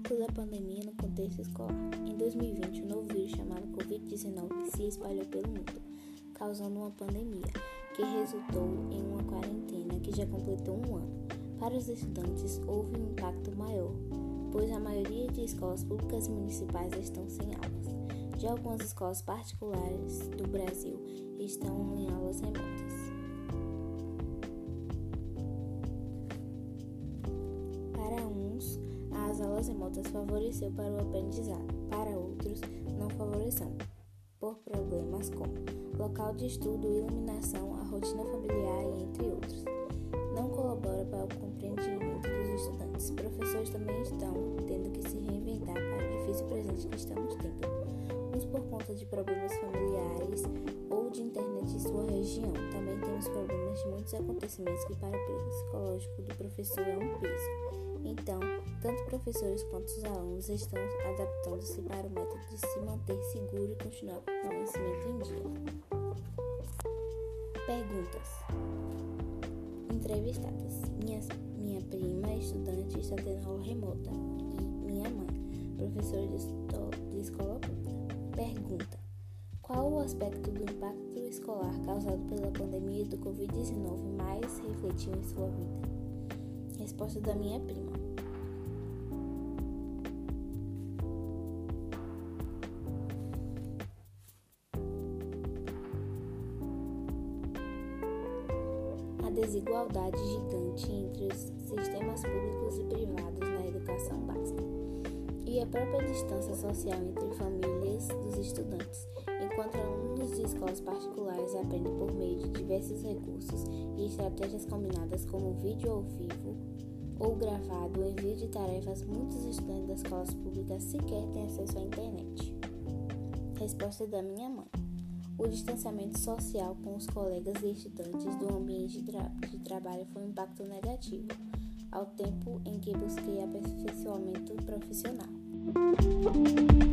impacto da pandemia no contexto escolar. Em 2020, o um novo vírus chamado Covid-19 se espalhou pelo mundo, causando uma pandemia que resultou em uma quarentena que já completou um ano. Para os estudantes, houve um impacto maior, pois a maioria de escolas públicas municipais estão sem aulas. Já algumas escolas particulares do Brasil estão em aulas remotas. As aulas remotas favoreceu para o aprendizado, para outros não favoreceu, por problemas como local de estudo, iluminação, a rotina familiar e entre outros. Não colabora para o compreendimento dos estudantes. Professores também estão tendo que se reinventar para o difícil presente que estamos tendo, uns por conta de problemas familiares ou de internet em sua região. Também temos problemas de muitos acontecimentos que para o psicológico do professor é um peso. Então, tanto professores quanto os alunos estão adaptando-se para o método de se manter seguro e continuar com o conhecimento em dia. Perguntas. Entrevistadas. Minha, minha prima, estudante, está tendo aula remota. E minha mãe, professora de, de escola pública. Pergunta. Qual o aspecto do impacto escolar causado pela pandemia do Covid-19 mais refletiu em sua vida? Resposta da minha prima. A desigualdade gigante entre os sistemas públicos e privados na educação básica e a própria distância social entre famílias dos estudantes, enquanto alunos de escolas particulares aprendem por meio de diversos recursos e estratégias combinadas como vídeo ao vivo ou gravado, envio de tarefas, muitos estudantes das escolas públicas sequer têm acesso à internet. Resposta da minha mãe. O distanciamento social com os colegas e estudantes do ambiente de, tra de trabalho foi um impacto negativo, ao tempo em que busquei aperfeiçoamento profissional. Thank you.